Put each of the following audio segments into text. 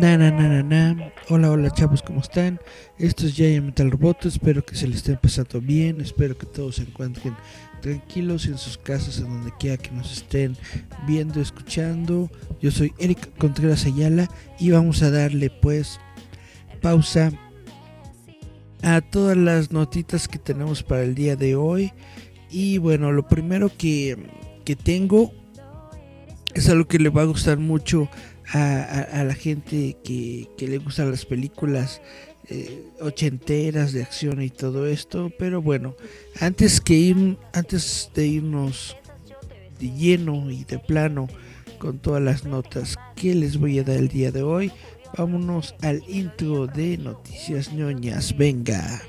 Na, na, na, na. Hola, hola chavos, ¿cómo están? Esto es Giant Metal Roboto, espero que se les esté pasando bien, espero que todos se encuentren tranquilos en sus casas, en donde quiera que nos estén viendo, escuchando. Yo soy Eric Contreras Ayala y vamos a darle pues pausa a todas las notitas que tenemos para el día de hoy. Y bueno, lo primero que, que tengo es algo que le va a gustar mucho a, la gente que, le gustan las películas eh, ochenteras de acción y todo esto. Pero bueno, antes, que ir, antes de irnos de lleno y de plano con todas las notas que les voy a dar el día de hoy, vámonos al intro de Noticias ñoñas. Venga.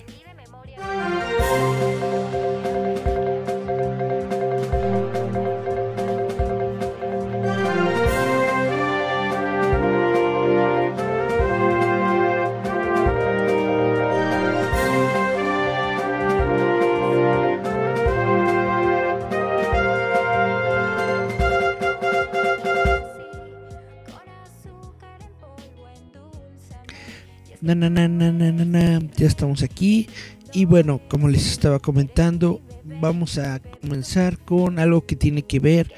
Ya estamos aquí. Y bueno, como les estaba comentando, vamos a comenzar con algo que tiene que ver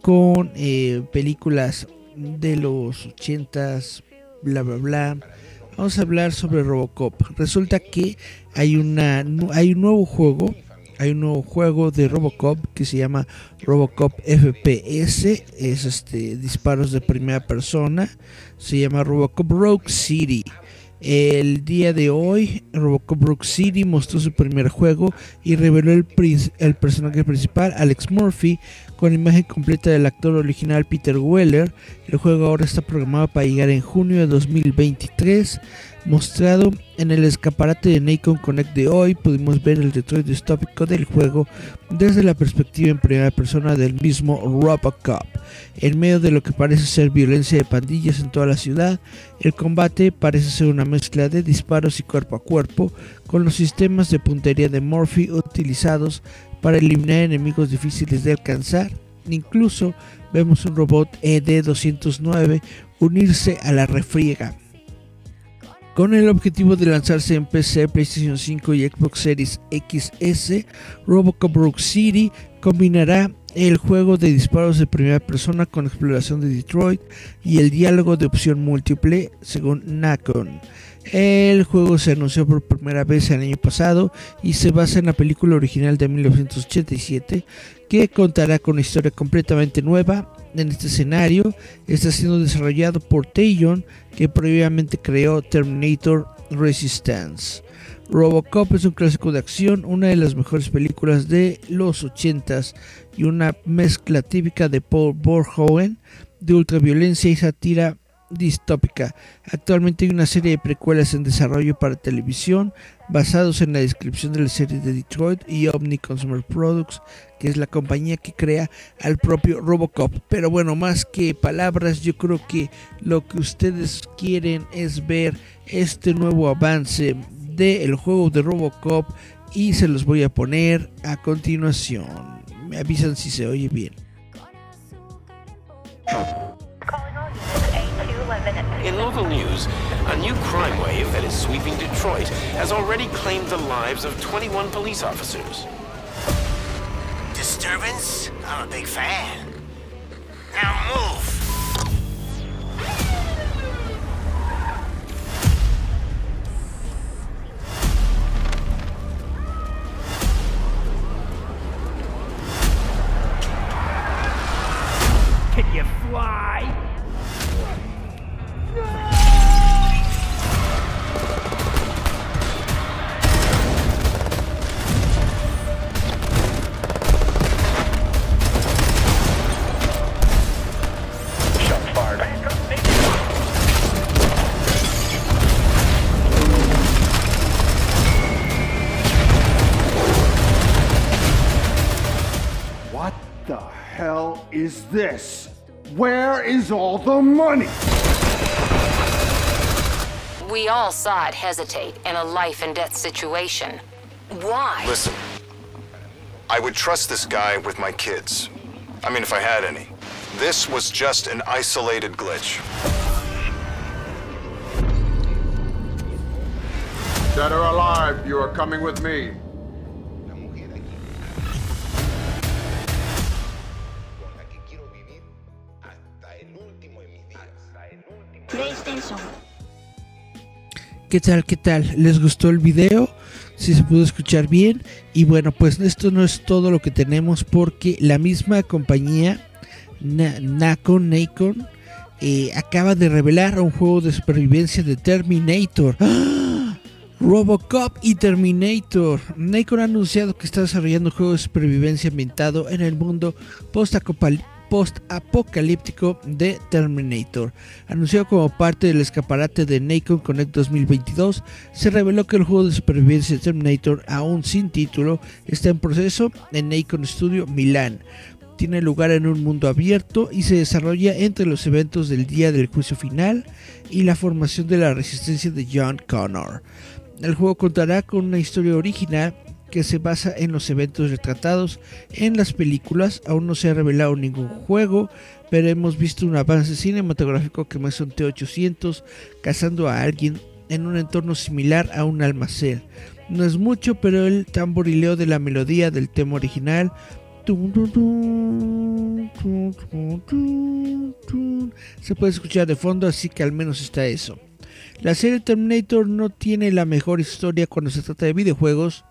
con eh, películas de los 80s, bla bla bla. Vamos a hablar sobre Robocop. Resulta que hay una hay un nuevo juego, hay un nuevo juego de Robocop que se llama Robocop FPS, es este disparos de primera persona, se llama Robocop Rogue City. El día de hoy, Robocop Rock City mostró su primer juego y reveló el, el, personaje principal, Alex Murphy, con imagen completa del actor original Peter Weller. El juego ahora está programado para llegar en junio de 2023. Mostrado en el escaparate de Nacon Connect de hoy, pudimos ver el Detroit distópico del juego desde la perspectiva en primera persona del mismo Robocop. En medio de lo que parece ser violencia de pandillas en toda la ciudad, el combate parece ser una mezcla de disparos y cuerpo a cuerpo, con los sistemas de puntería de Murphy utilizados para eliminar enemigos difíciles de alcanzar. Incluso vemos un robot ED-209 unirse a la refriega con el objetivo de lanzarse en PC, PlayStation 5 y Xbox Series XS, Robocop Rogue City combinará el juego de disparos de primera persona con exploración de Detroit y el diálogo de opción múltiple, según Nacon. El juego se anunció por primera vez el año pasado y se basa en la película original de 1987 que contará con una historia completamente nueva en este escenario está siendo desarrollado por Taeyon, que previamente creó Terminator Resistance. Robocop es un clásico de acción, una de las mejores películas de los 80s y una mezcla típica de Paul Verhoeven de ultraviolencia y sátira distópica. Actualmente hay una serie de precuelas en desarrollo para televisión basados en la descripción de la serie de Detroit y Omni Consumer Products, que es la compañía que crea al propio Robocop. Pero bueno, más que palabras, yo creo que lo que ustedes quieren es ver este nuevo avance del juego de Robocop y se los voy a poner a continuación. Me avisan si se oye bien. In local news, a new crime wave that is sweeping Detroit has already claimed the lives of 21 police officers. Disturbance? I'm a big fan. Now move! Can you fly? Hell is this? Where is all the money? We all saw it hesitate in a life and death situation. Why? Listen, I would trust this guy with my kids. I mean, if I had any. This was just an isolated glitch. Dead or alive, you are coming with me. ¿Qué tal? ¿Qué tal? ¿Les gustó el video? Si se pudo escuchar bien. Y bueno, pues esto no es todo lo que tenemos porque la misma compañía, Na- Nacon, Nacon, eh, acaba de revelar un juego de supervivencia de Terminator. ¡Ah! Robocop y Terminator. Nacon ha anunciado que está desarrollando un juego de supervivencia ambientado en el mundo post-acopal- post-apocalíptico de Terminator. Anunciado como parte del escaparate de Nacon Connect 2022, se reveló que el juego de supervivencia de Terminator, aún sin título, está en proceso en Nacon Studio Milán. Tiene lugar en un mundo abierto y se desarrolla entre los eventos del día del juicio final y la formación de la resistencia de John Connor. El juego contará con una historia original que se basa en los eventos retratados en las películas. Aún no se ha revelado ningún juego, pero hemos visto un avance cinematográfico que muestra un T-800 cazando a alguien en un entorno similar a un almacén. No es mucho, pero el tamborileo de la melodía del tema original se puede escuchar de fondo, así que al menos está eso. La serie Terminator no tiene la mejor historia cuando se trata de videojuegos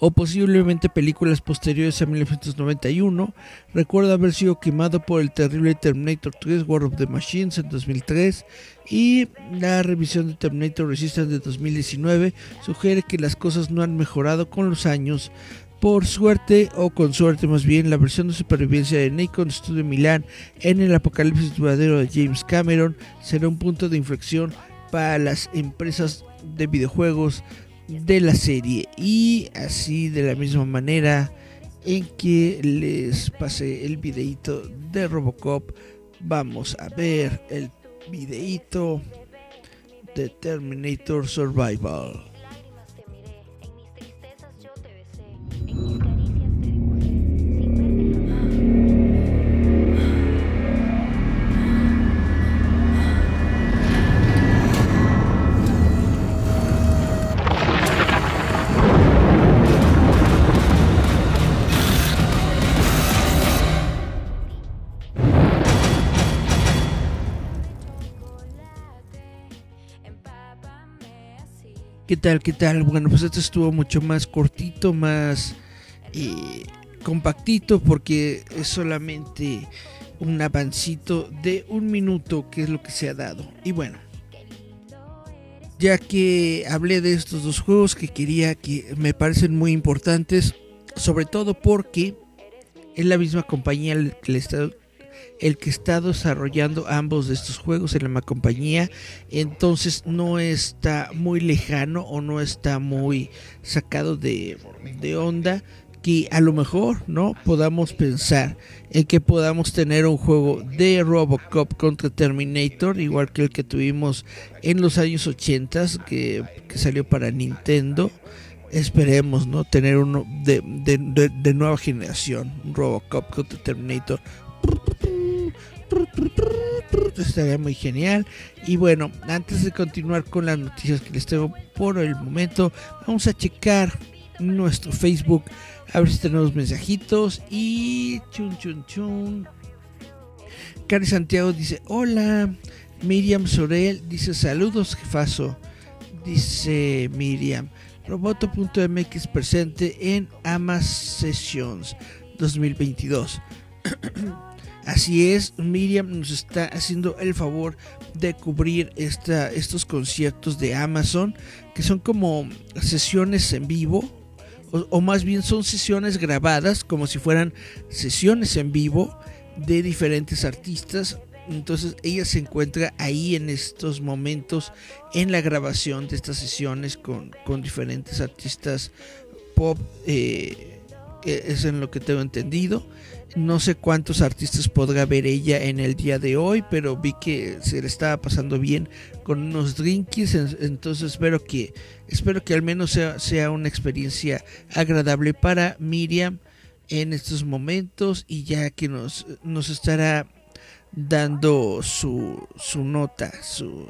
o posiblemente películas posteriores a 1991. Recuerdo haber sido quemado por el terrible Terminator 3 War of the Machines en 2003 y la revisión de Terminator Resistance de 2019 sugiere que las cosas no han mejorado con los años. Por suerte, o con suerte más bien, la versión de supervivencia de Nikon Studio Milan en el apocalipsis duradero de James Cameron será un punto de inflexión para las empresas de videojuegos de la serie. Y así de la misma manera en que les pasé el videito de Robocop, vamos a ver el videito de Terminator Survival. ¿Qué tal? ¿Qué tal? Bueno, pues este estuvo mucho más cortito, más eh, compactito, porque es solamente un avancito de un minuto, que es lo que se ha dado. Y bueno, ya que hablé de estos dos juegos que quería que me parecen muy importantes, sobre todo porque es la misma compañía que le está el que está desarrollando ambos de estos juegos en la misma compañía, entonces no está muy lejano o no está muy sacado de, de onda que a lo mejor no podamos pensar en que podamos tener un juego de Robocop contra Terminator, igual que el que tuvimos en los años 80 que, que salió para Nintendo. Esperemos no tener uno de, de, de, de nueva generación, Robocop contra Terminator estaría muy genial. Y bueno, antes de continuar con las noticias que les tengo por el momento, vamos a checar nuestro Facebook a ver si tenemos mensajitos. Y chun chun chun. Cari Santiago dice: Hola. Miriam Sorel dice: Saludos, jefazo. Dice Miriam. Roboto.mx presente en Amas Sessions 2022. Así es, Miriam nos está haciendo el favor de cubrir esta, estos conciertos de Amazon, que son como sesiones en vivo, o, más bien son sesiones grabadas, como si fueran sesiones en vivo de diferentes artistas. Entonces ella se encuentra ahí en estos momentos en la grabación de estas sesiones con, diferentes artistas pop, eh, es en lo que tengo entendido. No sé cuántos artistas podrá ver ella en el día de hoy, pero vi que se le estaba pasando bien con unos drinkies, entonces espero que espero que al menos sea, sea una experiencia agradable para Miriam en estos momentos y ya que nos, nos estará dando su, su nota su,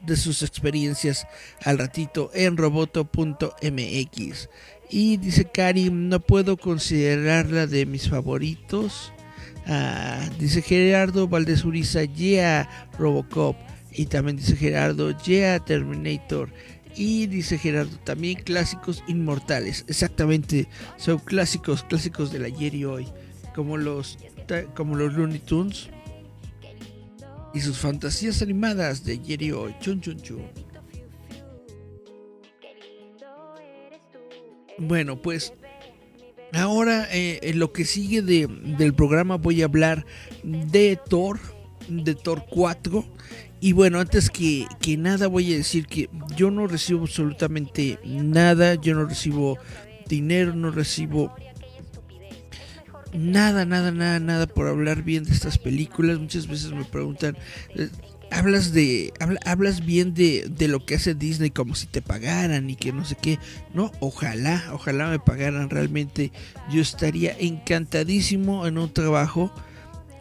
de sus experiencias al ratito en roboto.mx. Y dice Karim, no puedo considerarla de mis favoritos. Ah, dice Gerardo Valdez Uriza, yeah, Robocop. Y también dice Gerardo, yeah, Terminator. Y dice Gerardo, también clásicos inmortales. Exactamente, son clásicos, clásicos del ayer y hoy. Como los, como los Looney Tunes. Y sus fantasías animadas de ayer y hoy. Chun, chun, chun. Bueno, pues ahora eh, en lo que sigue de, del programa voy a hablar de Thor, de Thor 4. Y bueno, antes que, que, nada voy a decir que yo no recibo absolutamente nada, yo no recibo dinero, no recibo nada, nada, nada, nada por hablar bien de estas películas. Muchas veces me preguntan, eh, hablas de hablas bien de, de, lo que hace Disney como si te pagaran y que no sé qué no ojalá ojalá me pagaran realmente. Yo estaría encantadísimo en un trabajo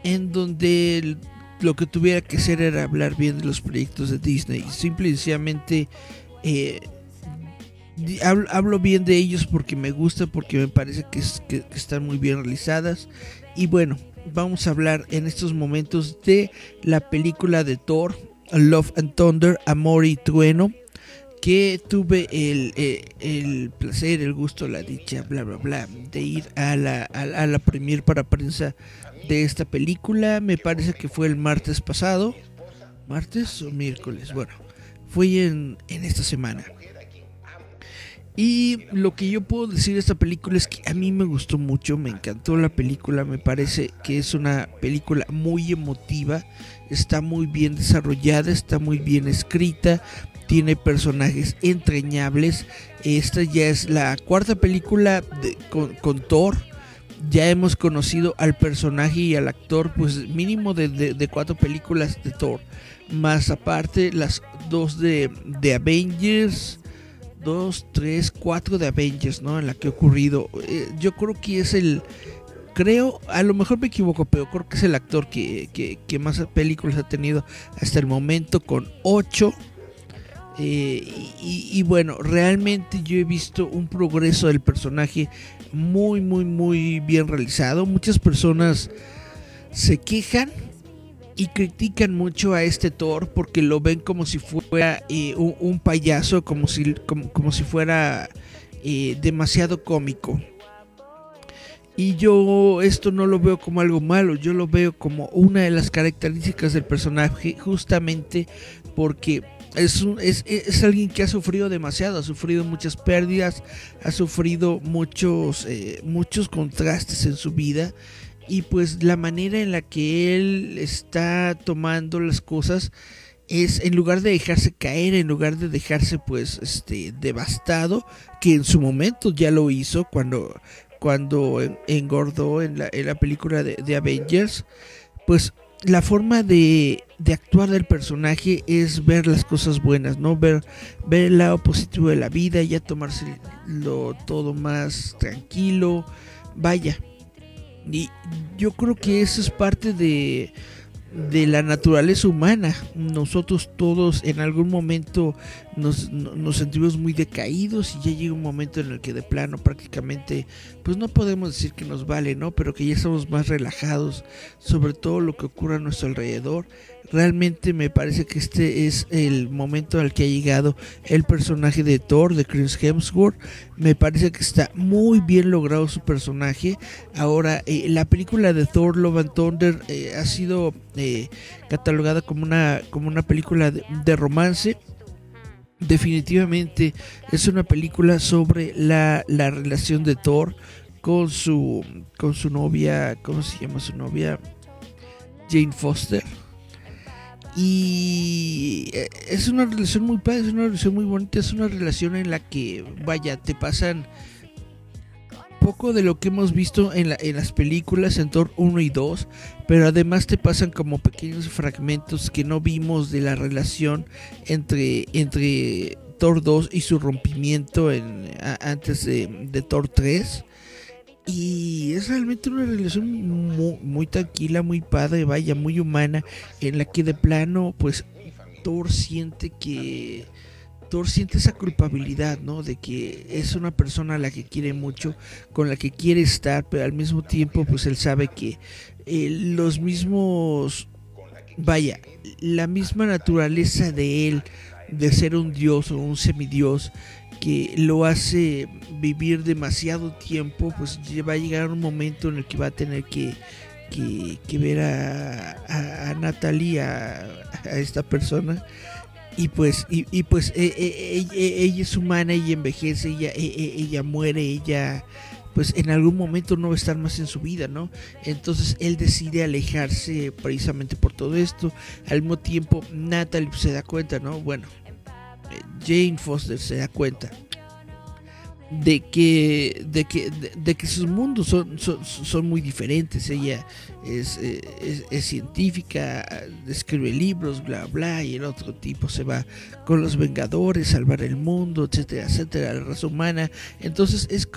en donde lo que tuviera que hacer era hablar bien de los proyectos de Disney. Simple y sencillamente eh, hablo, bien de ellos porque me gusta porque me parece que, que están muy bien realizadas. Y bueno vamos a hablar en estos momentos de la película de Thor, Love and Thunder, Amor y Trueno, que tuve el, eh, el, placer, el gusto, la dicha, bla, bla, bla, de ir a la, a, la premier para prensa de esta película. Me parece que fue el martes pasado. ¿Martes o miércoles? Bueno, fue en, en esta semana. Y lo que yo puedo decir de esta película es que a mí me gustó mucho, me encantó la película, me parece que es una película muy emotiva, está muy bien desarrollada, está muy bien escrita, tiene personajes entrañables. Esta ya es la cuarta película con, Thor. Ya hemos conocido al personaje y al actor, pues mínimo de, cuatro películas de Thor. Más aparte las dos de, de Avengers, 2, 3, 4 de Avengers, ¿no? En la que ha ocurrido. Eh, yo creo que es el. Creo, a lo mejor me equivoco, pero creo que es el actor que, que, más películas ha tenido hasta el momento con 8. Eh, y, y, bueno, realmente yo he visto un progreso del personaje muy, muy, muy bien realizado. Muchas personas se quejan y critican mucho a este Thor porque lo ven como si fuera eh, un, payaso, como si, como, si fuera eh, demasiado cómico. Y yo esto no lo veo como algo malo, yo lo veo como una de las características del personaje, justamente porque es, es, es, alguien que ha sufrido demasiado, ha sufrido muchas pérdidas, ha sufrido muchos, eh, muchos contrastes en su vida y pues la manera en la que él está tomando las cosas es en lugar de dejarse caer, en lugar de dejarse pues este devastado, que en su momento ya lo hizo cuando, cuando engordó en la, en la película de, Avengers, pues la forma de, de, actuar del personaje es ver las cosas buenas, ¿no? Ver, ver el lado positivo de la vida, ya tomárselo todo más tranquilo. Vaya, y yo creo que eso es parte de, de la naturaleza humana. Nosotros todos en algún momento nos, nos, sentimos muy decaídos y ya llega un momento en el que de plano prácticamente, pues no podemos decir que nos vale, ¿no? Pero que ya estamos más relajados sobre todo lo que ocurre a nuestro alrededor Realmente me parece que este es el momento al que ha llegado el personaje de Thor, de Chris Hemsworth. Me parece que está muy bien logrado su personaje. Ahora, eh, la película de Thor Love and Thunder eh, ha sido eh, catalogada como una, como una película de, romance. Definitivamente es una película sobre la, la relación de Thor con su, con su novia, ¿cómo se llama su novia? Jane Foster y eh, es una relación muy padre, es una relación muy bonita, es una relación en la que, vaya, te pasan poco de lo que hemos visto en, la- en las películas en Thor 1 y 2, pero además te pasan como pequeños fragmentos que no vimos de la relación entre, entre Thor 2 y su rompimiento antes de, de Thor 3. Y es realmente una relación muy, tranquila, muy padre, vaya, muy humana, en la que de plano, pues, Thor siente que... Thor siente esa culpabilidad, ¿no? De que es una persona a la que quiere mucho, con la que quiere estar, pero al mismo tiempo, pues él sabe que eh, los mismos, vaya, la misma naturaleza de él, de ser un dios o un semidios, que lo hace vivir demasiado tiempo, pues va a llegar un momento en el que va a tener que, que, ver a, a, a Natalie, a, esta persona, y pues y, pues eh, eh, ella, ella es humana ella envejece ella ella muere ella pues en algún momento no va a estar más en su vida no entonces él decide alejarse precisamente por todo esto. Al mismo tiempo Natalie se da cuenta no bueno Jane Foster se da cuenta de que de que de, que sus mundos son, son, muy diferentes. Ella es, eh, es, es científica escribe libros bla bla y el otro tipo se va con los vengadores salvar el mundo etcétera etcétera la raza humana. Entonces es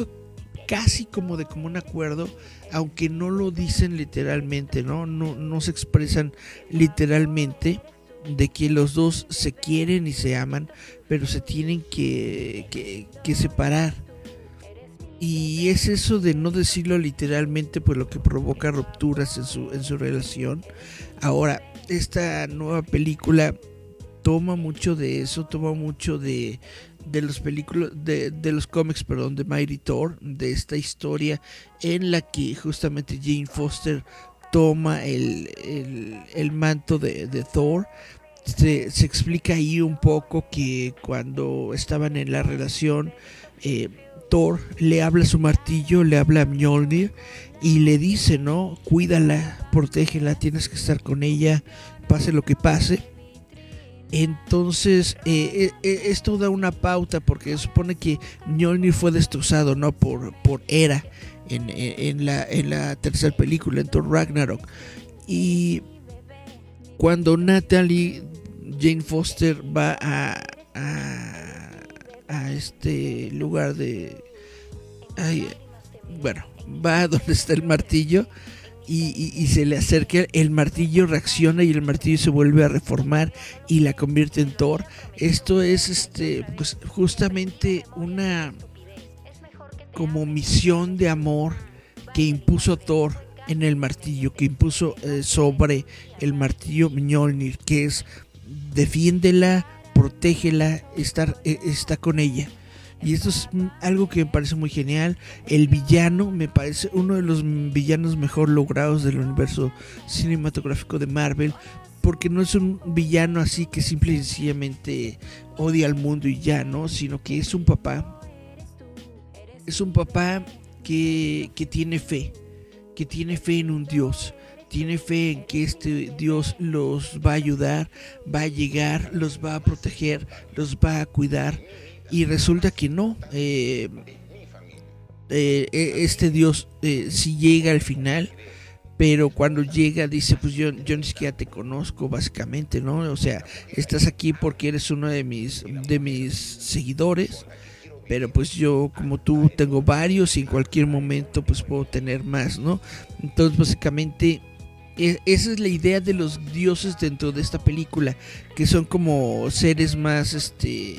casi como de común acuerdo aunque no lo dicen literalmente no no, no se expresan literalmente de que los dos se quieren y se aman, pero se tienen que, que, que separar. Y es eso de no decirlo literalmente, pues lo que provoca rupturas en su, en su relación. Ahora, esta nueva película toma mucho de eso, toma mucho de, de los películas, de, de los cómics, perdón, de Mighty Thor, de esta historia en la que justamente Jane Foster toma el, el, el manto de, de Thor. Se, se, explica ahí un poco que cuando estaban en la relación, eh, Thor le habla a su martillo, le habla a Mjolnir y le dice, ¿no? Cuídala, protégela, tienes que estar con ella, pase lo que pase. Entonces, eh, eh, esto da una pauta porque supone que Mjolnir fue destrozado, ¿no? Por, por Hera en, la, en la tercera película, en Thor Ragnarok. Y cuando Natalie Jane Foster va a, a, a este lugar de... Bueno, va a donde está el martillo y, y, se le acerca, el martillo reacciona y el martillo se vuelve a reformar y la convierte en Thor. Esto es este pues justamente una como misión de amor que impuso Thor en el martillo, que impuso eh, sobre el martillo Mjolnir, que es defiéndela, protégela, estar, eh, está con ella. Y esto es algo que me parece muy genial. El villano me parece uno de los villanos mejor logrados del universo cinematográfico de Marvel. Porque no es un villano así que simple y sencillamente odia al mundo y ya, ¿no? Sino que es un papá. Es un papá que, que tiene fe. Que tiene fe en un Dios tiene fe en que este Dios los va a ayudar, va a llegar, los va a proteger, los va a cuidar. Y resulta que no. Eh, eh, este Dios eh, sí llega al final. Pero cuando llega dice, pues yo, yo ni siquiera te conozco, básicamente, ¿no? O sea, estás aquí porque eres uno de mis, de mis seguidores. Pero pues yo, como tú, tengo varios y en cualquier momento pues puedo tener más, ¿no? Entonces básicamente esa es la idea de los dioses dentro de esta película, que son como seres más, este,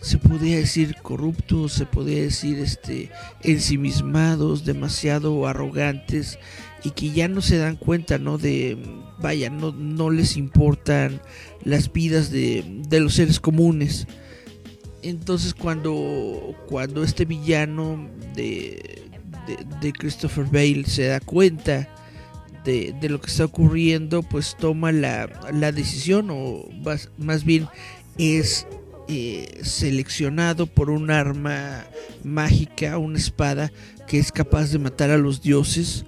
se podría decir corruptos, se podría decir, este, ensimismados, demasiado arrogantes y que ya no se dan cuenta, ¿no? De, vaya, no, no les importan las vidas de, de los seres comunes. Entonces cuando, cuando este villano de, de, Christopher Bale se da cuenta, de, de, lo que está ocurriendo, pues toma la, la decisión, o más, más bien es eh, seleccionado por un arma mágica, una espada que es capaz de matar a los dioses.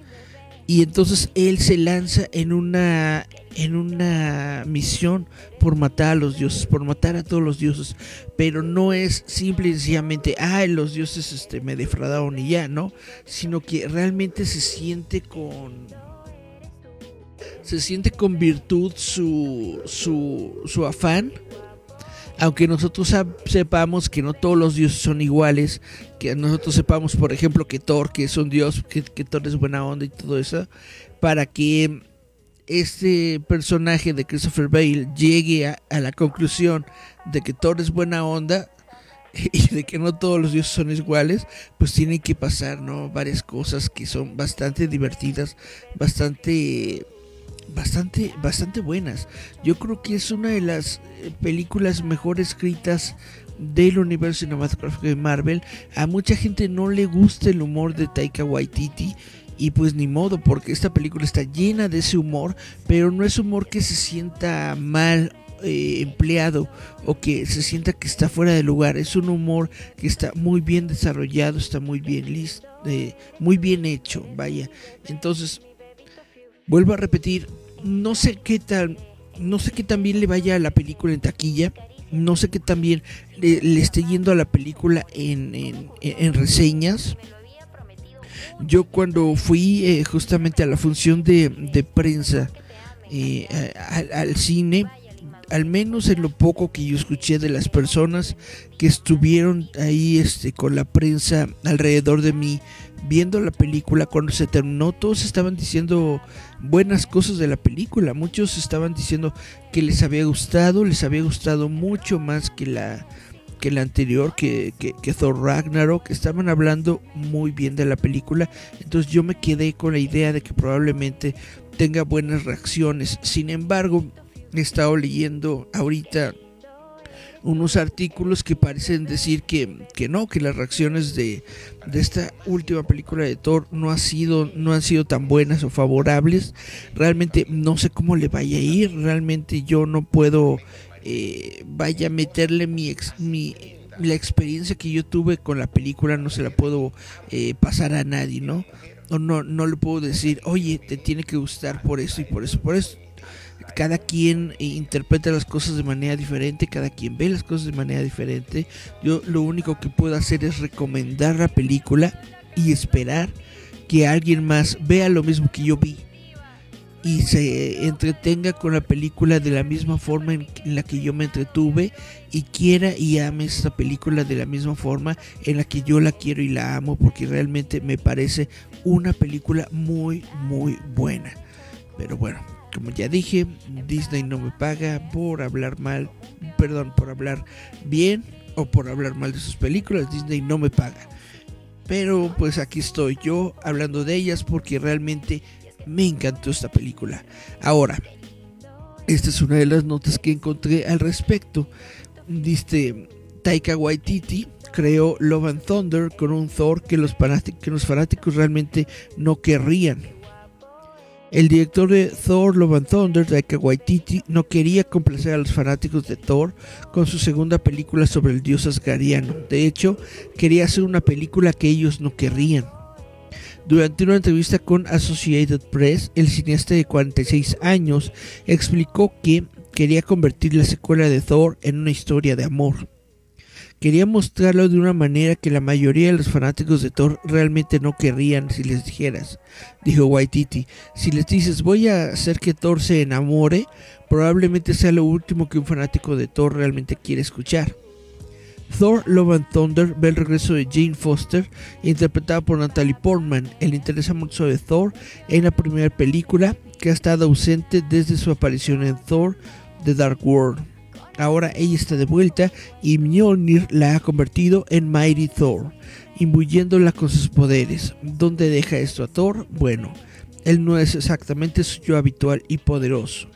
Y entonces él se lanza en una en una misión por matar a los dioses, por matar a todos los dioses, pero no es simple y sencillamente, ah, los dioses este, me defraudaron y ya, ¿no? Sino que realmente se siente con se siente con virtud su, su, su afán aunque nosotros sepamos que no todos los dioses son iguales, que nosotros sepamos, por ejemplo, que Thor, que es un dios, que, Thor es buena onda y todo eso, para que este personaje de Christopher Bale llegue a, la conclusión de que Thor es buena onda y de que no todos los dioses son iguales, pues tienen que pasar, ¿no? Varias cosas que son bastante divertidas, bastante bastante, bastante buenas. Yo creo que es una de las eh, películas mejor escritas del universo cinematográfico de Marvel. A mucha gente no le gusta el humor de Taika Waititi. Y pues ni modo, porque esta película está llena de ese humor, pero no es humor que se sienta mal eh, empleado o que se sienta que está fuera de lugar. Es un humor que está muy bien desarrollado, está muy bien listo, eh, muy bien hecho, vaya. Entonces, vuelvo a repetir, no sé qué tal, no sé qué tan le vaya a la película en taquilla, no sé qué tan bien le, esté yendo a la película en, reseñas. Yo cuando fui eh, justamente a la función de, prensa eh, al cine, al menos en lo poco que yo escuché de las personas que estuvieron ahí este, con la prensa alrededor de mí, viendo la película, cuando se terminó, todos estaban diciendo buenas cosas de la película. Muchos estaban diciendo que les había gustado, les había gustado mucho más que la que la anterior, que, que, que Thor Ragnarok, estaban hablando muy bien de la película. Entonces yo me quedé con la idea de que probablemente tenga buenas reacciones. Sin embargo, he estado leyendo ahorita unos artículos que parecen decir que, que no, que las reacciones de, de, esta última película de Thor no, ha sido, no han sido tan buenas o favorables. Realmente no sé cómo le vaya a ir, realmente yo no puedo, eh, vaya a meterle mi, mi, la experiencia que yo tuve con la película, no se la puedo eh, pasar a nadie, ¿no? O no, no le puedo decir, oye, te tiene que gustar por eso y por eso, por eso cada quien interpreta las cosas de manera diferente, cada quien ve las cosas de manera diferente. Yo lo único que puedo hacer es recomendar la película y esperar que alguien más vea lo mismo que yo vi y se entretenga con la película de la misma forma en la que yo me entretuve y quiera y ame esta película de la misma forma en la que yo la quiero y la amo porque realmente me parece una película muy muy buena. Pero bueno, como ya dije, Disney no me paga por hablar mal, perdón, por hablar bien o por hablar mal de sus películas. Disney no me paga. Pero pues aquí estoy yo hablando de ellas porque realmente me encantó esta película. Ahora, esta es una de las notas que encontré al respecto. Dice Taika Waititi creó Love and Thunder con un Thor que los, que los fanáticos realmente no querrían. El director de Thor Love and Thunder, Taika Waititi, no quería complacer a los fanáticos de Thor con su segunda película sobre el dios asgariano. De hecho, quería hacer una película que ellos no querrían. Durante una entrevista con Associated Press, el cineasta de 46 años explicó que quería convertir la secuela de Thor en una historia de amor. Quería mostrarlo de una manera que la mayoría de los fanáticos de Thor realmente no querrían si les dijeras, dijo Waititi. Si les dices voy a hacer que Thor se enamore, probablemente sea lo último que un fanático de Thor realmente quiere escuchar. Thor Love and Thunder ve el regreso de Jane Foster, interpretada por Natalie Portman. El interés amoroso de Thor en la primera película, que ha estado ausente desde su aparición en Thor The Dark World. Ahora ella está de vuelta y Mjolnir la ha convertido en Mighty Thor, imbuyéndola con sus poderes. ¿Dónde deja esto a Thor? Bueno, él no es exactamente su yo habitual y poderoso.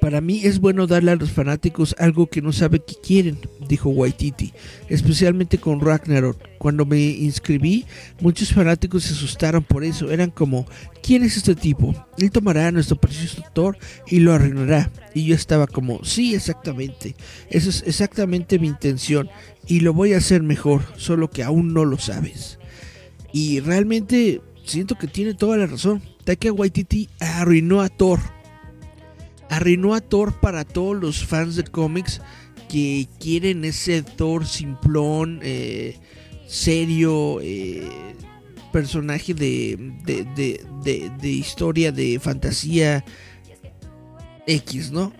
Para mí es bueno darle a los fanáticos algo que no sabe que quieren, dijo Waititi, especialmente con Ragnarok. Cuando me inscribí, muchos fanáticos se asustaron por eso. Eran como, ¿quién es este tipo? Él tomará a nuestro precioso Thor y lo arruinará. Y yo estaba como, sí, exactamente. Esa es exactamente mi intención. Y lo voy a hacer mejor, solo que aún no lo sabes. Y realmente siento que tiene toda la razón. Taika Waititi arruinó a Thor. Arruinó a Thor para todos los fans de cómics que quieren ese Thor simplón, eh, serio, eh, personaje de, de, de, de, historia, de fantasía X, ¿no?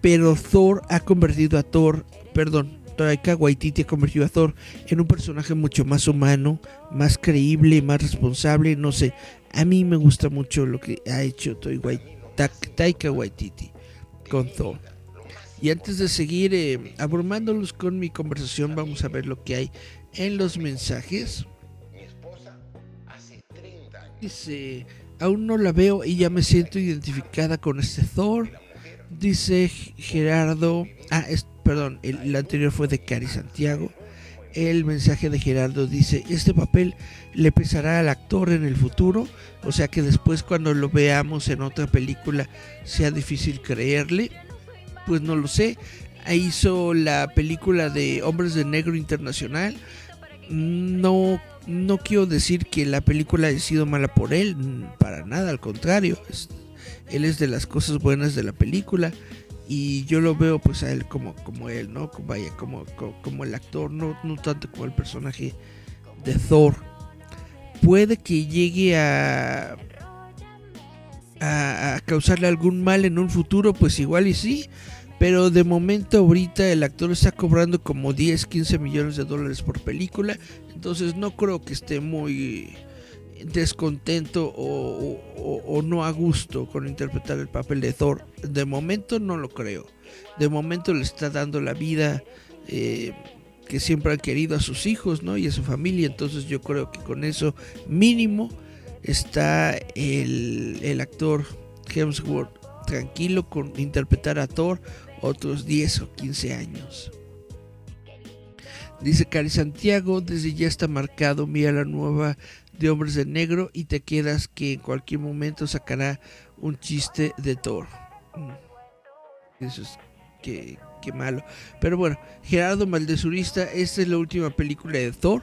Pero Thor ha convertido a Thor, perdón, Taika Waititi ha convertido a Thor en un personaje mucho más humano, más creíble, más responsable, no sé. A mí me gusta mucho lo que ha hecho Taika Waititi con Thor. Y antes de seguir eh, abrumándolos con mi conversación, vamos a ver lo que hay en los mensajes. Dice, aún no la veo y ya me siento identificada con este Thor. Dice Gerardo, ah, es, perdón, el, el anterior fue de Cari Santiago. El mensaje de Gerardo dice, este papel le pesará al actor en el futuro, o sea que después cuando lo veamos en otra película sea difícil creerle. Pues no lo sé. Hizo la película de Hombres de Negro Internacional. No, no quiero decir que la película haya sido mala por él, para nada, al contrario. Él es de las cosas buenas de la película y yo lo veo pues a él como, como él, ¿no? Vaya, como, como, como el actor, no, no tanto como el personaje de Thor. Puede que llegue a, a, a, causarle algún mal en un futuro, pues igual y sí. Pero de momento ahorita el actor está cobrando como 10, 15 millones de dólares por película. Entonces no creo que esté muy descontento o, no a gusto con interpretar el papel de Thor. De momento no lo creo. De momento le está dando la vida eh, que siempre han querido a sus hijos ¿no? y a su familia. Entonces yo creo que con eso mínimo está el, el actor Hemsworth tranquilo con interpretar a Thor otros 10 o 15 años. Dice Cari Santiago, desde ya está marcado, mira la nueva de Hombres de Negro y te quedas que en cualquier momento sacará un chiste de Thor. Eso es que, que malo. Pero bueno, Gerardo Maldezurista, esta es la última película de Thor.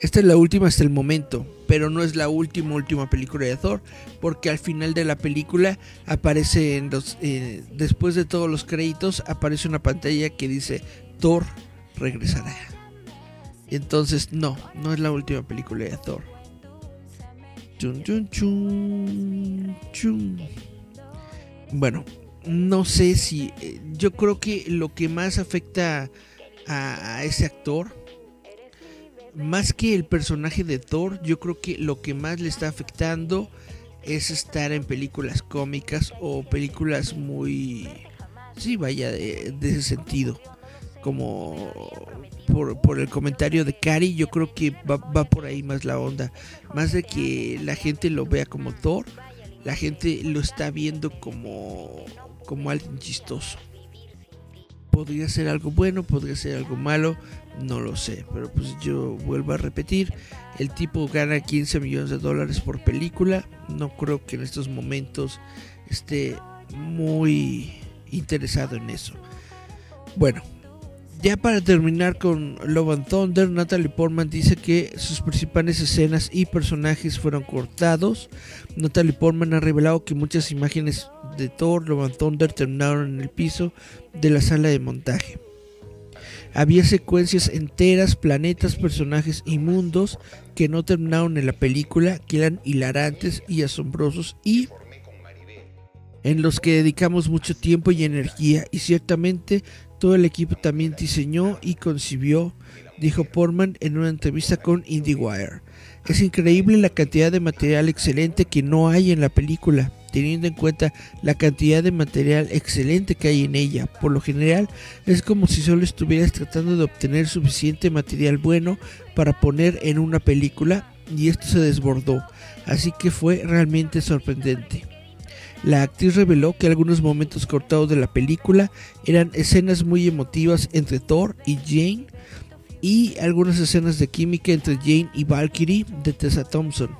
Esta es la última hasta el momento, pero no es la última última película de Thor, porque al final de la película aparece en los, eh, después de todos los créditos aparece una pantalla que dice Thor regresará. Entonces, no, no es la última película de Thor. Chun, chun, chun, chun. Bueno, no sé si. Eh, yo creo que lo que más afecta a, ese actor, más que el personaje de Thor, yo creo que lo que más le está afectando es estar en películas cómicas o películas muy. Sí, vaya, de, de ese sentido como por, por, el comentario de Cari, yo creo que va, va, por ahí más la onda. Más de que la gente lo vea como Thor, la gente lo está viendo como, como alguien chistoso. Podría ser algo bueno, podría ser algo malo, no lo sé. Pero pues yo vuelvo a repetir, el tipo gana 15 millones de dólares por película. No creo que en estos momentos esté muy interesado en eso. Bueno, ya para terminar con Love and Thunder, Natalie Portman dice que sus principales escenas y personajes fueron cortados. Natalie Portman ha revelado que muchas imágenes de Thor, Love and Thunder terminaron en el piso de la sala de montaje. Había secuencias enteras, planetas, personajes y mundos que no terminaron en la película, que eran hilarantes y asombrosos y en los que dedicamos mucho tiempo y energía y ciertamente todo el equipo también diseñó y concibió, dijo Portman en una entrevista con IndieWire. Es increíble la cantidad de material excelente que no hay en la película, teniendo en cuenta la cantidad de material excelente que hay en ella. Por lo general, es como si solo estuvieras tratando de obtener suficiente material bueno para poner en una película y esto se desbordó, así que fue realmente sorprendente. La actriz reveló que algunos momentos cortados de la película eran escenas muy emotivas entre Thor y Jane y algunas escenas de química entre Jane y Valkyrie de Tessa Thompson.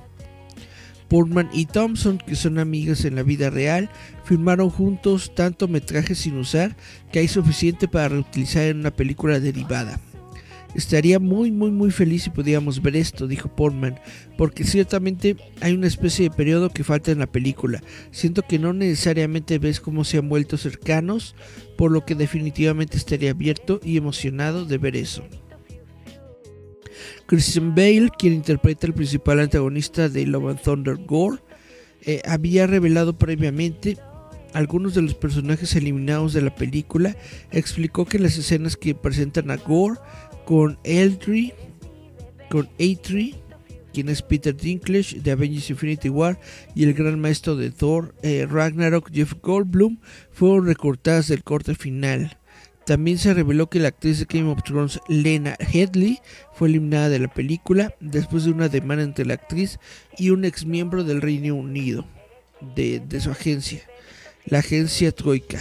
Portman y Thompson, que son amigas en la vida real, filmaron juntos tanto metraje sin usar que hay suficiente para reutilizar en una película derivada. Estaría muy muy muy feliz si pudiéramos ver esto, dijo Portman, porque ciertamente hay una especie de periodo que falta en la película. Siento que no necesariamente ves cómo se han vuelto cercanos, por lo que definitivamente estaría abierto y emocionado de ver eso. Christian Bale, quien interpreta el principal antagonista de Love and Thunder Gore, eh, había revelado previamente algunos de los personajes eliminados de la película, explicó que las escenas que presentan a Gore con Eldry, con A3, quien es Peter Dinklage de Avengers Infinity War, y el gran maestro de Thor, eh, Ragnarok, Jeff Goldblum, fueron recortadas del corte final. También se reveló que la actriz de Game of Thrones, Lena Headley, fue eliminada de la película después de una demanda entre la actriz y un ex miembro del Reino Unido de, de su agencia, la agencia Troika.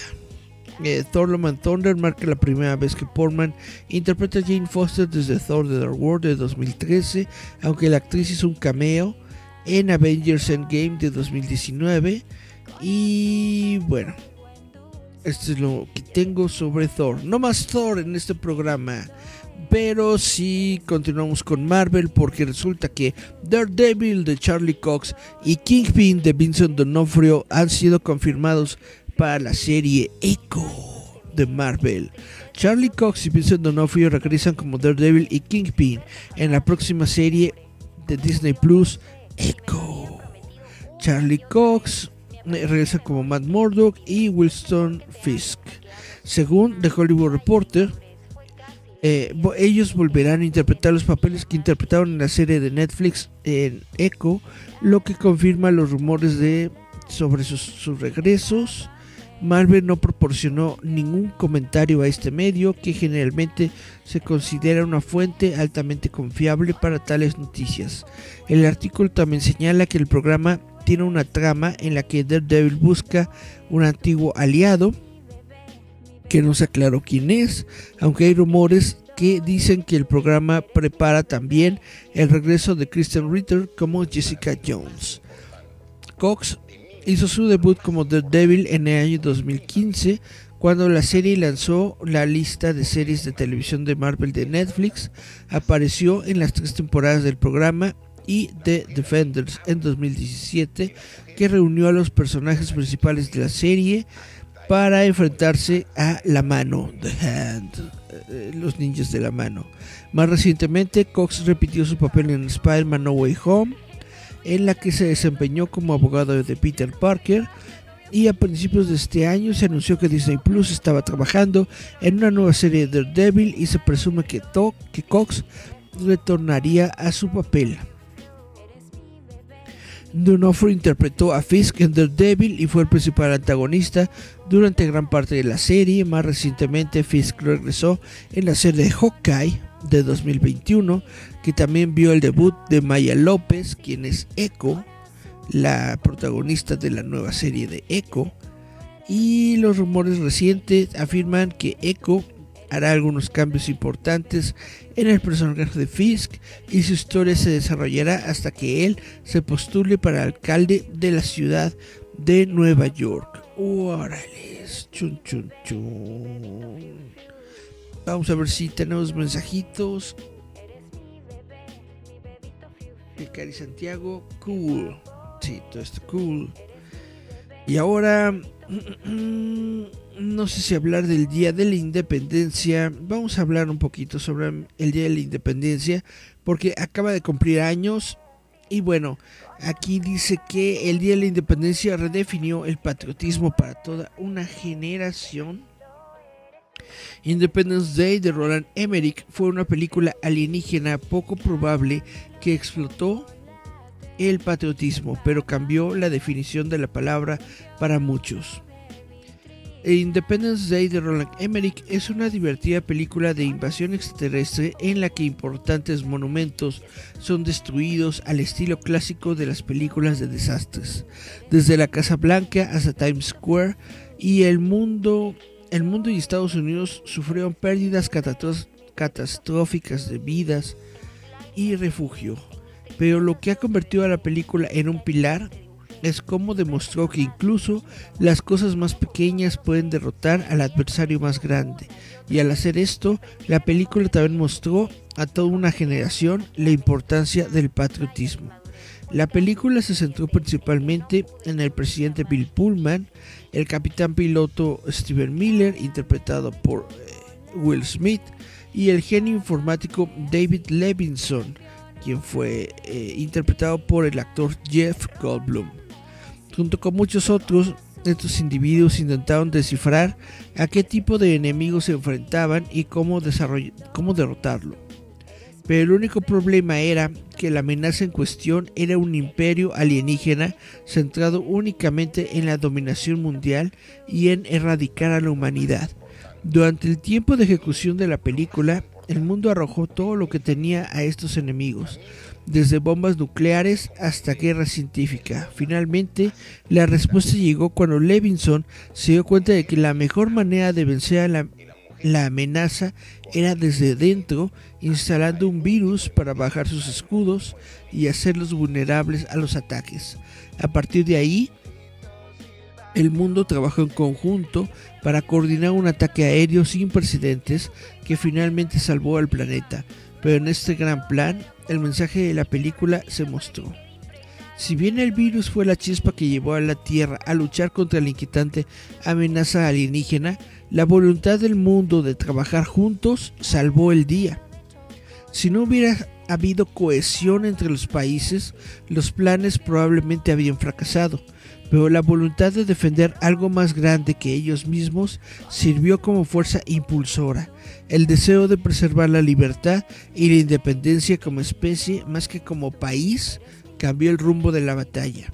Eh, Thor Love and Thunder marca la primera vez que Portman interpreta a Jane Foster desde Thor The Dark World de 2013, aunque la actriz hizo un cameo en Avengers Endgame de 2019. Y bueno, esto es lo que tengo sobre Thor. No más Thor en este programa. Pero sí continuamos con Marvel porque resulta que Daredevil de Charlie Cox y Kingpin de Vincent D'Onofrio han sido confirmados para la serie Echo de Marvel. Charlie Cox y Vincent D'Onofrio regresan como Daredevil y Kingpin en la próxima serie de Disney Plus Echo. Charlie Cox eh, regresa como Matt Murdock y Wilson Fisk. Según The Hollywood Reporter, eh, ellos volverán a interpretar los papeles que interpretaron en la serie de Netflix en Echo, lo que confirma los rumores de sobre sus, sus regresos. Marvel no proporcionó ningún comentario a este medio, que generalmente se considera una fuente altamente confiable para tales noticias. El artículo también señala que el programa tiene una trama en la que Daredevil busca un antiguo aliado, que no se aclaró quién es, aunque hay rumores que dicen que el programa prepara también el regreso de Kristen Ritter como Jessica Jones. Cox hizo su debut como Daredevil en el año 2015 cuando la serie lanzó la lista de series de televisión de Marvel de Netflix. Apareció en las tres temporadas del programa y The Defenders en 2017 que reunió a los personajes principales de la serie para enfrentarse a la mano, The Hand, eh, los ninjas de la mano. Más recientemente, Cox repitió su papel en Spider-Man No Way Home, en la que se desempeñó como abogado de Peter Parker. Y a principios de este año se anunció que Disney Plus estaba trabajando en una nueva serie de Daredevil y se presume que, Cox retornaría a su papel. D'Onofrio interpretó a Fisk en Daredevil y fue el principal antagonista durante gran parte de la serie. Más recientemente, Fisk regresó en la serie de Hawkeye de 2021, que también vio el debut de Maya López, quien es Echo, la protagonista de la nueva serie de Echo. Y los rumores recientes afirman que Echo hará algunos cambios importantes en el personaje de Fisk y su historia se desarrollará hasta que él se postule para alcalde de la ciudad de Nueva York. Órale, chun chun chun. Vamos a ver si tenemos mensajitos. De Cari Santiago, cool. Sí, todo está cool. Y ahora no sé si hablar del Día de la Independencia. Vamos a hablar un poquito sobre el Día de la Independencia porque acaba de cumplir años. Y bueno, aquí dice que el Día de la Independencia redefinió el patriotismo para toda una generación. Independence Day de Roland Emmerich fue una película alienígena poco probable que explotó el patriotismo, pero cambió la definición de la palabra para muchos. Independence Day de Roland Emmerich es una divertida película de invasión extraterrestre en la que importantes monumentos son destruidos al estilo clásico de las películas de desastres, desde la Casa Blanca hasta Times Square y el mundo, el mundo y Estados Unidos sufrieron pérdidas catastróficas de vidas y refugio. Pero lo que ha convertido a la película en un pilar es cómo demostró que incluso las cosas más pequeñas pueden derrotar al adversario más grande. Y al hacer esto, la película también mostró a toda una generación la importancia del patriotismo. La película se centró principalmente en el presidente Bill Pullman, el capitán piloto Steven Miller, interpretado por eh, Will Smith, y el genio informático David Levinson, quien fue eh, interpretado por el actor Jeff Goldblum. Junto con muchos otros, estos individuos intentaron descifrar a qué tipo de enemigos se enfrentaban y cómo, cómo derrotarlo. Pero el único problema era que la amenaza en cuestión era un imperio alienígena centrado únicamente en la dominación mundial y en erradicar a la humanidad. Durante el tiempo de ejecución de la película, el mundo arrojó todo lo que tenía a estos enemigos, desde bombas nucleares hasta guerra científica. Finalmente, la respuesta llegó cuando Levinson se dio cuenta de que la mejor manera de vencer a la, la amenaza era desde dentro, instalando un virus para bajar sus escudos y hacerlos vulnerables a los ataques. A partir de ahí, el mundo trabajó en conjunto para coordinar un ataque aéreo sin precedentes que finalmente salvó al planeta, pero en este gran plan el mensaje de la película se mostró. Si bien el virus fue la chispa que llevó a la Tierra a luchar contra la inquietante amenaza alienígena, la voluntad del mundo de trabajar juntos salvó el día. Si no hubiera habido cohesión entre los países, los planes probablemente habían fracasado, pero la voluntad de defender algo más grande que ellos mismos sirvió como fuerza impulsora. El deseo de preservar la libertad y la independencia como especie más que como país cambió el rumbo de la batalla.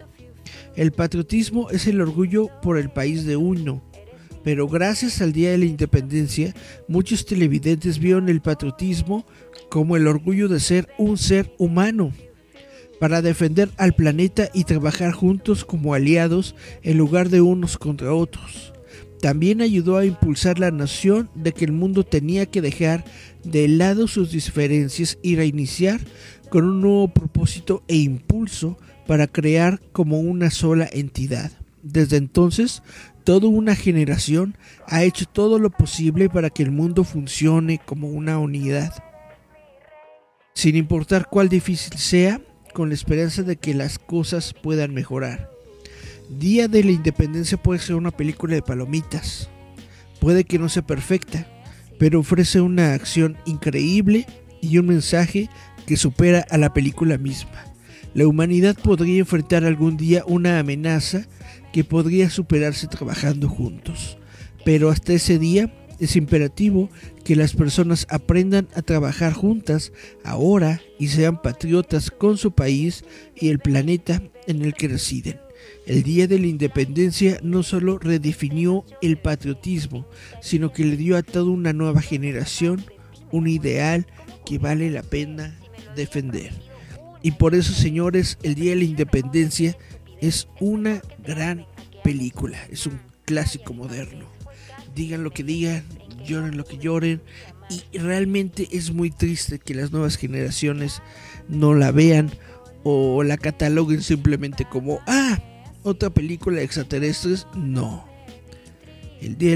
El patriotismo es el orgullo por el país de uno, pero gracias al Día de la Independencia, muchos televidentes vieron el patriotismo como el orgullo de ser un ser humano para defender al planeta y trabajar juntos como aliados en lugar de unos contra otros. También ayudó a impulsar la noción de que el mundo tenía que dejar de lado sus diferencias y reiniciar con un nuevo propósito e impulso para crear como una sola entidad. Desde entonces, toda una generación ha hecho todo lo posible para que el mundo funcione como una unidad. Sin importar cuál difícil sea, con la esperanza de que las cosas puedan mejorar. Día de la Independencia puede ser una película de palomitas. Puede que no sea perfecta, pero ofrece una acción increíble y un mensaje que supera a la película misma. La humanidad podría enfrentar algún día una amenaza que podría superarse trabajando juntos. Pero hasta ese día es imperativo que las personas aprendan a trabajar juntas ahora y sean patriotas con su país y el planeta en el que residen. El Día de la Independencia no solo redefinió el patriotismo, sino que le dio a toda una nueva generación un ideal que vale la pena defender. Y por eso, señores, el Día de la Independencia es una gran película, es un clásico moderno digan lo que digan, lloren lo que lloren. Y realmente es muy triste que las nuevas generaciones no la vean o la cataloguen simplemente como, ah, otra película de extraterrestres. No. El Día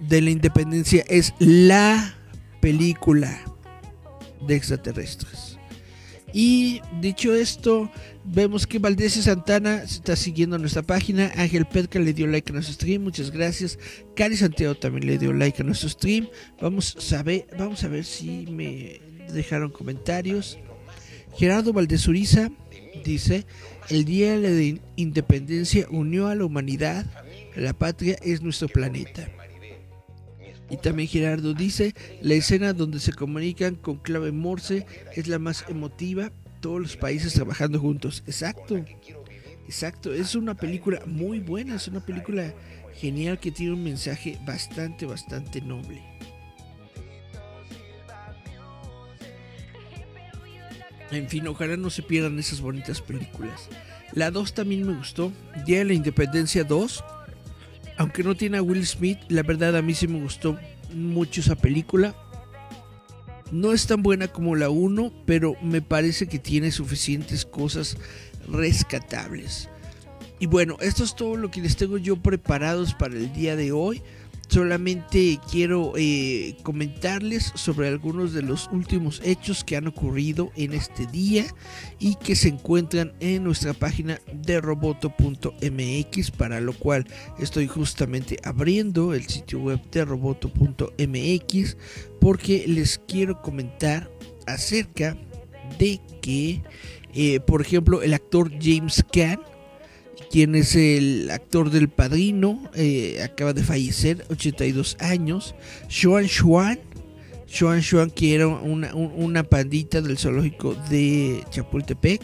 de la Independencia es la película de extraterrestres. Y dicho esto, vemos que Valdés y Santana está siguiendo nuestra página. Ángel Pedca le dio like a nuestro stream, muchas gracias. Cari Santiago también le dio like a nuestro stream. Vamos a ver, vamos a ver si me dejaron comentarios. Gerardo Valdés Uriza dice: El día de la independencia unió a la humanidad. La patria es nuestro planeta. Y también Gerardo dice, la escena donde se comunican con clave Morse es la más emotiva, todos los países trabajando juntos. Exacto, exacto, es una película muy buena, es una película genial que tiene un mensaje bastante, bastante noble. En fin, ojalá no se pierdan esas bonitas películas. La 2 también me gustó, Día de la Independencia 2 aunque no tiene a Will Smith, la verdad a mí sí me gustó mucho esa película. No es tan buena como la 1, pero me parece que tiene suficientes cosas rescatables. Y bueno, esto es todo lo que les tengo yo preparados para el día de hoy. Solamente quiero eh, comentarles sobre algunos de los últimos hechos que han ocurrido en este día y que se encuentran en nuestra página de roboto.mx, para lo cual estoy justamente abriendo el sitio web de roboto.mx porque les quiero comentar acerca de que, eh, por ejemplo, el actor James Caan, quien es el actor del padrino, eh, acaba de fallecer, 82 años. Xuan Xuan, Xuan Xuan, que era una, un- una pandita del zoológico de Chapultepec,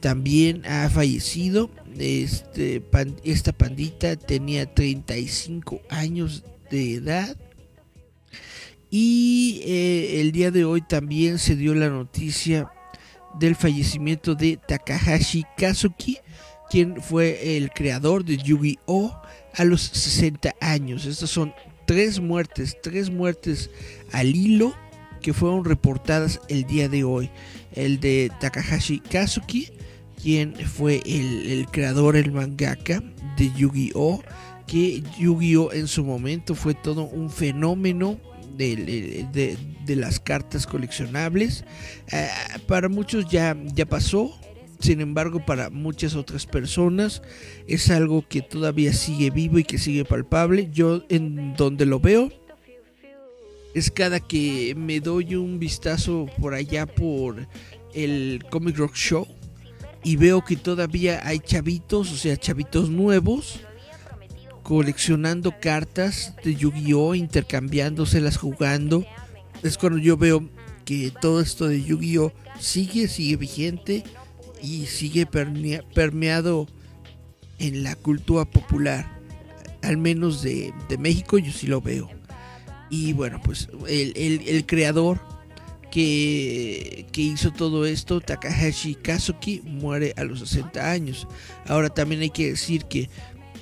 también ha fallecido. Este, esta pandita tenía 35 años de edad. Y eh, el día de hoy también se dio la noticia del fallecimiento de Takahashi Kazuki, quien fue el creador de Yu-Gi-Oh! a los 60 años. Estas son tres muertes, tres muertes al hilo que fueron reportadas el día de hoy. El de Takahashi Kazuki, quien fue el, creador, el mangaka de Yu-Gi-Oh! Que Yu-Gi-Oh! en su momento fue todo un fenómeno de las cartas coleccionables. Eh, para muchos ya, ya pasó, sin embargo, para muchas otras personas es algo que todavía sigue vivo y que sigue palpable. Yo en donde lo veo es cada que me doy un vistazo por allá por el Comic Rock Show y veo que todavía hay chavitos, o sea, chavitos nuevos coleccionando cartas de Yu-Gi-Oh, intercambiándoselas jugando. Es cuando yo veo que todo esto de Yu-Gi-Oh sigue, sigue vigente y sigue permea- permeado en la cultura popular, al menos de, de México, yo sí lo veo. Y bueno, pues el, el- creador que, que hizo todo esto, Takahashi Kazuki, muere a los 60 años. Ahora también hay que decir que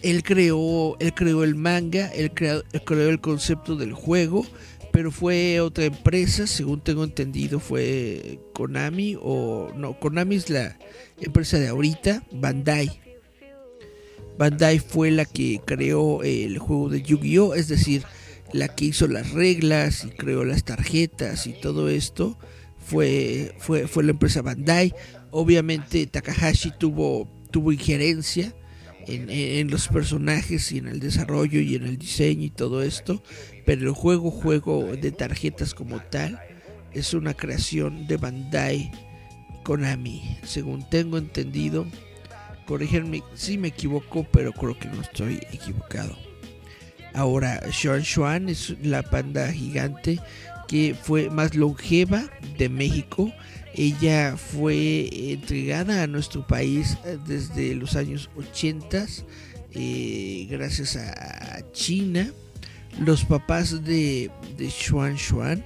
él creó, él creó el manga, él creó el concepto del juego, pero fue otra empresa, según tengo entendido, fue Konami o no, Konami es la empresa de ahorita, Bandai. Bandai fue la que creó el juego de Yu-Gi-Oh, es decir, la que hizo las reglas y creó las tarjetas y todo esto fue, fue, fue la empresa Bandai. Obviamente Takahashi tuvo, tuvo injerencia en, en los personajes y en el desarrollo y en el diseño y todo esto, pero el juego, juego de tarjetas como tal, es una creación de Bandai Konami, según tengo entendido. Corríjanme si me equivoco, pero creo que no estoy equivocado. Ahora, Xuan Xuan es la panda gigante que fue más longeva de México. Ella fue entregada a nuestro país eh, desde los años 80 eh, gracias a China. Los papás de, de Xuan Xuan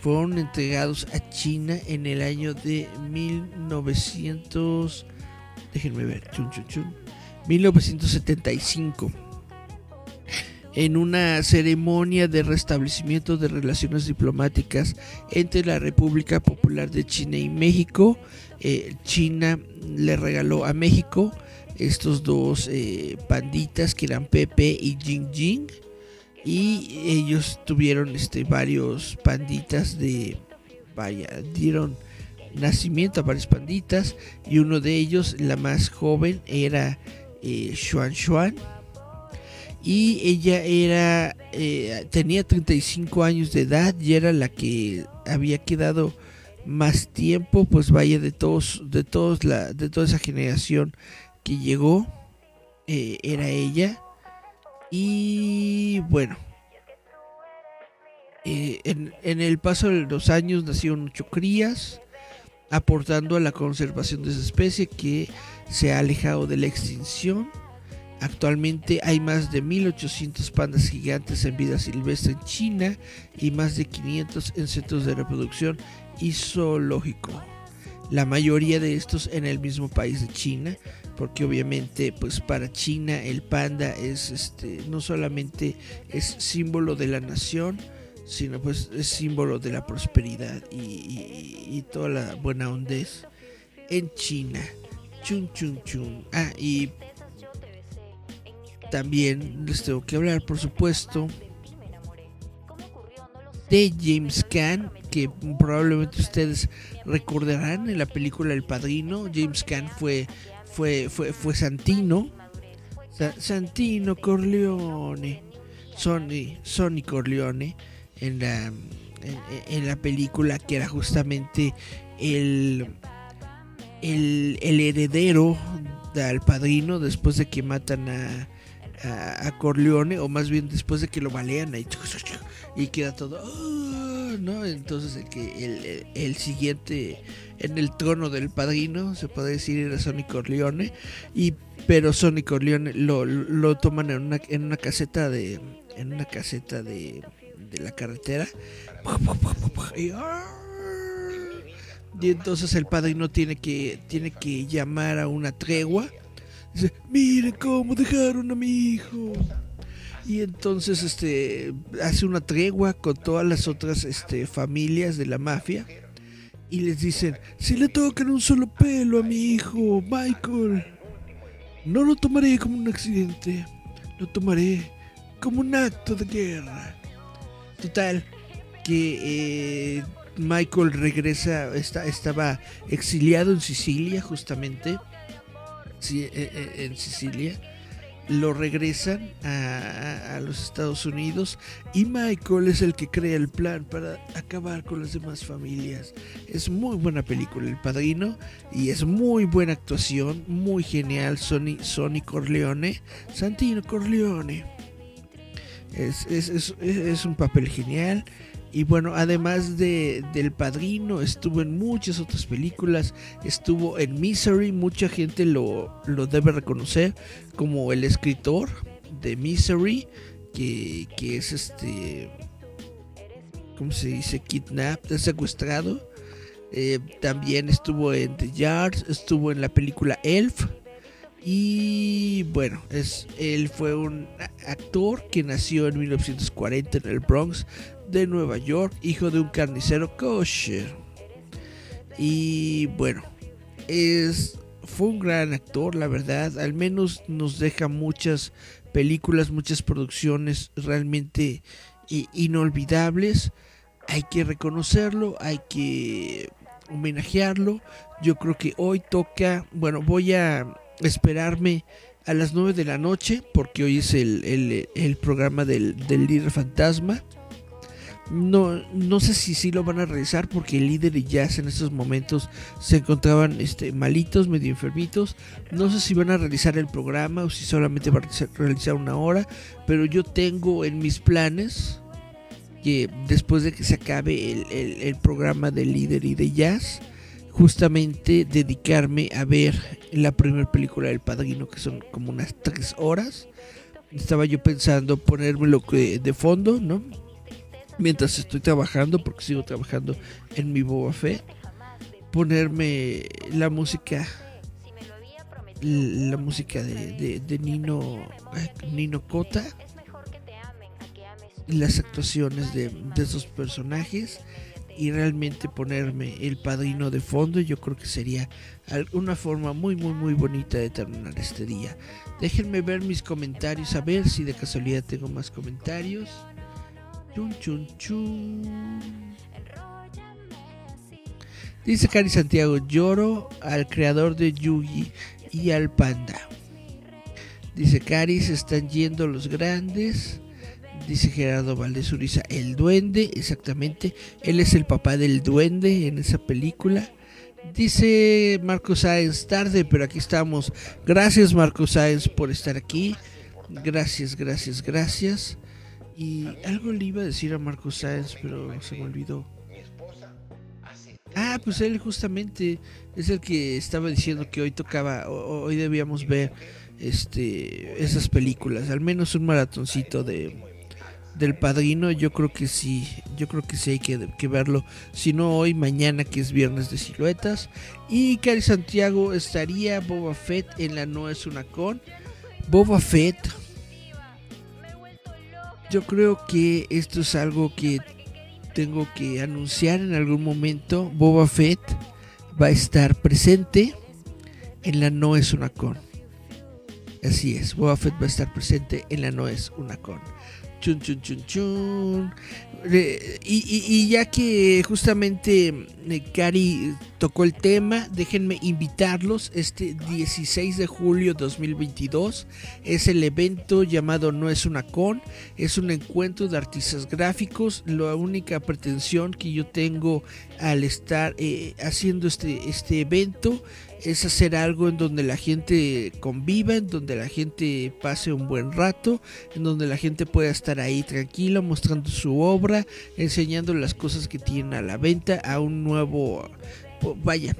fueron entregados a China en el año de 1900. Déjenme ver, chun, chun, chun, 1975 en una ceremonia de restablecimiento de relaciones diplomáticas entre la República Popular de China y México. Eh, China le regaló a México estos dos eh, panditas que eran Pepe y Jing Jing y ellos tuvieron este varios panditas de vaya dieron nacimiento a varios panditas y uno de ellos la más joven era eh, Xuan Xuan. Y ella era eh, tenía 35 años de edad y era la que había quedado más tiempo pues vaya de todos de todos la de toda esa generación que llegó eh, era ella y bueno eh, en, el paso de los años nacieron ocho crías aportando a la conservación de esa especie que se ha alejado de la extinción Actualmente hay más de 1800 pandas gigantes en vida silvestre en China y más de 500 en centros de reproducción y zoológico. La mayoría de estos en el mismo país de China, porque obviamente pues para China el panda es este no solamente es símbolo de la nación, sino pues es símbolo de la prosperidad y, toda la buena hondez en China. Chun chun chun. Ah, y también les tengo que hablar, por supuesto, de James Caan, que probablemente ustedes recordarán en la película El Padrino. James Caan fue, fue, fue, fue Santino. Santino Corleone. Sonny, Sonny Corleone en la, en, la película que era justamente el, el, el heredero del padrino después de que matan a, a, Corleone, o más bien después de que lo balean ahí, y queda todo, ah", ¿no? Entonces el, que, el, siguiente en el trono del padrino, se puede decir, era Sonny Corleone, y, pero Sonny Corleone lo, lo toman en una, en una caseta de, en una caseta de, de la carretera, y, ah", y entonces el padrino tiene que, tiene que llamar a una tregua Dice, miren cómo dejaron a mi hijo. Y entonces este hace una tregua con todas las otras este, familias de la mafia. Y les dicen, si le tocan un solo pelo a mi hijo, Michael, no lo tomaré como un accidente, lo tomaré como un acto de guerra. Total, que eh, Michael regresa, está, estaba exiliado en Sicilia justamente eh, eh, en Sicilia, lo regresan a, los Estados Unidos y Michael es el que crea el plan para acabar con las demás familias. Es muy buena película El Padrino y es muy buena actuación, muy genial Sonny, Sonny Corleone, Santino Corleone. Es, es un papel genial y bueno, además de del Padrino, estuvo en muchas otras películas, estuvo en Misery, mucha gente lo, lo debe reconocer como el escritor de Misery, que, que es este, ¿cómo se dice? Kidnapped, secuestrado. Eh, también estuvo en The Yards, estuvo en la película Elf. Y bueno, es, él fue un actor que nació en 1940 en el Bronx, de Nueva York, hijo de un carnicero kosher. Y bueno, es, fue un gran actor, la verdad. Al menos nos deja muchas películas, muchas producciones realmente inolvidables. Hay que reconocerlo, hay que homenajearlo. Yo creo que hoy toca, bueno, voy a esperarme a las 9 de la noche, porque hoy es el, el, programa del, del líder fantasma. No, no sé si sí lo van a realizar porque el líder y Jazz en estos momentos se encontraban este, malitos, medio enfermitos. No sé si van a realizar el programa o si solamente van a realizar una hora. Pero yo tengo en mis planes que después de que se acabe el, el programa de líder y de Jazz, justamente dedicarme a ver la primera película del padrino, que son como unas tres horas. Estaba yo pensando ponérmelo de fondo, ¿no? Mientras estoy trabajando, porque sigo trabajando en mi Boba Fett, ponerme la música, la música de, de, Nino, Nino Cota, las actuaciones de, de esos personajes y realmente ponerme el padrino de fondo yo creo que sería una forma muy muy muy bonita de terminar este día. Déjenme ver mis comentarios a ver si de casualidad tengo más comentarios Dice Cari Santiago, lloro al creador de Yugi y al panda. Dice Cari, se están yendo los grandes. Dice Gerardo Valdés Uriza, el duende, exactamente. Él es el papá del duende en esa película. Dice Marco Sáenz, tarde, pero aquí estamos. Gracias Marco Sáenz por estar aquí. Gracias, gracias, gracias. Y algo le iba a decir a Marcos Sáenz, pero se me olvidó. Ah, pues él justamente es el que estaba diciendo que hoy tocaba, hoy debíamos ver este esas películas, al menos un maratoncito de del padrino, yo creo que sí, yo creo que sí hay que, que verlo, si no hoy, mañana que es viernes de siluetas. Y Cari Santiago estaría Boba Fett en la No es una con. Boba Fett yo creo que esto es algo que tengo que anunciar en algún momento. Boba Fett va a estar presente en la No es una con. Así es, Boba Fett va a estar presente en la No es una con. Chun, chun, chun, chun. Eh, y, ya que justamente eh, Cari tocó el tema, déjenme invitarlos. Este 16 de julio 2022 es el evento llamado No es una con, es un encuentro de artistas gráficos. La única pretensión que yo tengo al estar eh, haciendo este, este evento es hacer algo en donde la gente conviva, en donde la gente pase un buen rato, en donde la gente pueda estar ahí tranquila, mostrando su obra, enseñando las cosas que tienen a la venta a un nuevo, vaya,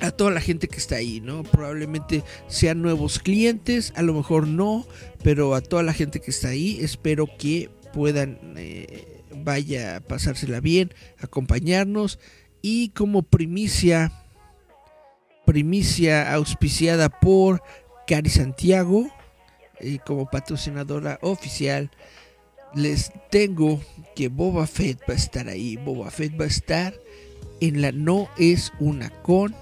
a toda la gente que está ahí, ¿no? Probablemente sean nuevos clientes, a lo mejor no, pero a toda la gente que está ahí, espero que puedan, eh, vaya a pasársela bien, acompañarnos y como primicia primicia auspiciada por Cari Santiago eh, como patrocinadora oficial. Les tengo que Boba Fett va a estar ahí. Boba Fett va a estar en la No es una con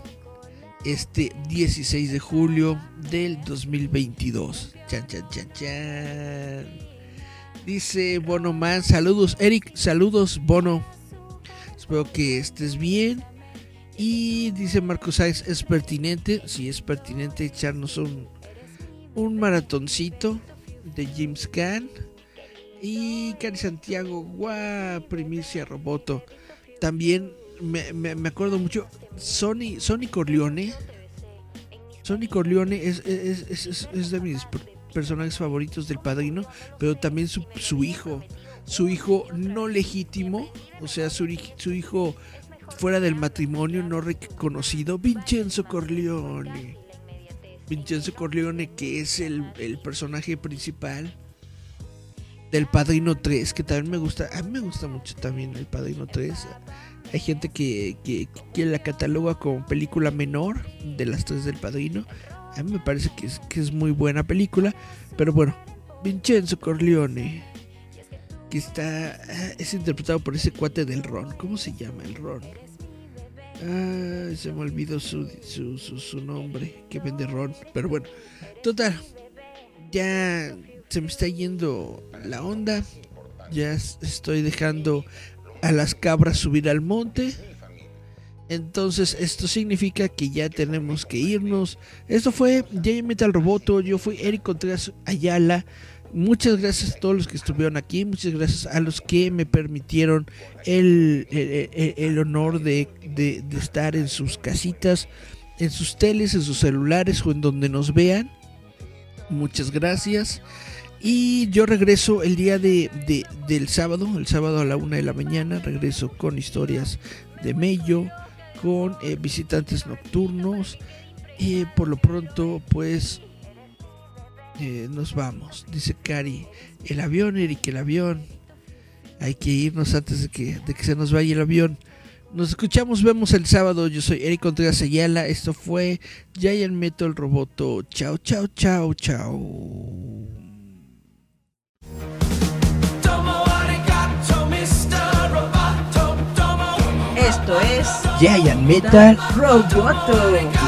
este 16 de julio del 2022. Chan, chan, chan, chan. Dice Bono Man, saludos Eric, saludos Bono. Espero que estés bien. Y dice Marcos Sáenz, es pertinente, sí es pertinente echarnos un, un maratoncito de James Gunn. Y Cari Santiago, guau, primicia Roboto. También me, me- me acuerdo mucho, Sony, Sony Corleone. Sony Corleone es, es, es- es- de mis per- personajes favoritos del padrino, pero también su, su hijo. Su hijo no legítimo, o sea, su, su hijo fuera del matrimonio no reconocido, Vincenzo Corleone. Vincenzo Corleone, que es el, el personaje principal del Padrino 3, que también me gusta, a mí me gusta mucho también el Padrino 3. Hay gente que, que, que la cataloga como película menor de las tres del Padrino. A mí me parece que es, que es muy buena película, pero bueno, Vincenzo Corleone, que está, ah, es interpretado por ese cuate del Ron. ¿Cómo se llama el Ron? Ah, se me olvidó su, su, su, su nombre, que vende Ron. Pero bueno, total, ya se me está yendo la onda. Ya es- estoy dejando a las cabras subir al monte. Entonces esto significa que ya tenemos que irnos. Esto fue J Metal Roboto. Yo fui Eric Contreras Ayala. Muchas gracias a todos los que estuvieron aquí. Muchas gracias a los que me permitieron el, el- honor de, de- estar en sus casitas, en sus teles, en sus celulares o en donde nos vean. Muchas gracias. Y yo regreso el día de, de- del sábado, el sábado a la una de la mañana. Regreso con historias de Mello, con eh, visitantes nocturnos. Y por lo pronto, pues eh, nos vamos. Dice Cari, el avión, Eric, el avión. Hay que irnos antes de que, de que se nos vaya el avión. Nos escuchamos, vemos el sábado. Yo soy Eric Contreras Ayala. Esto fue Giant Metal Roboto. Chao, chao, chao, chao. Esto es Giant Metal Roboto.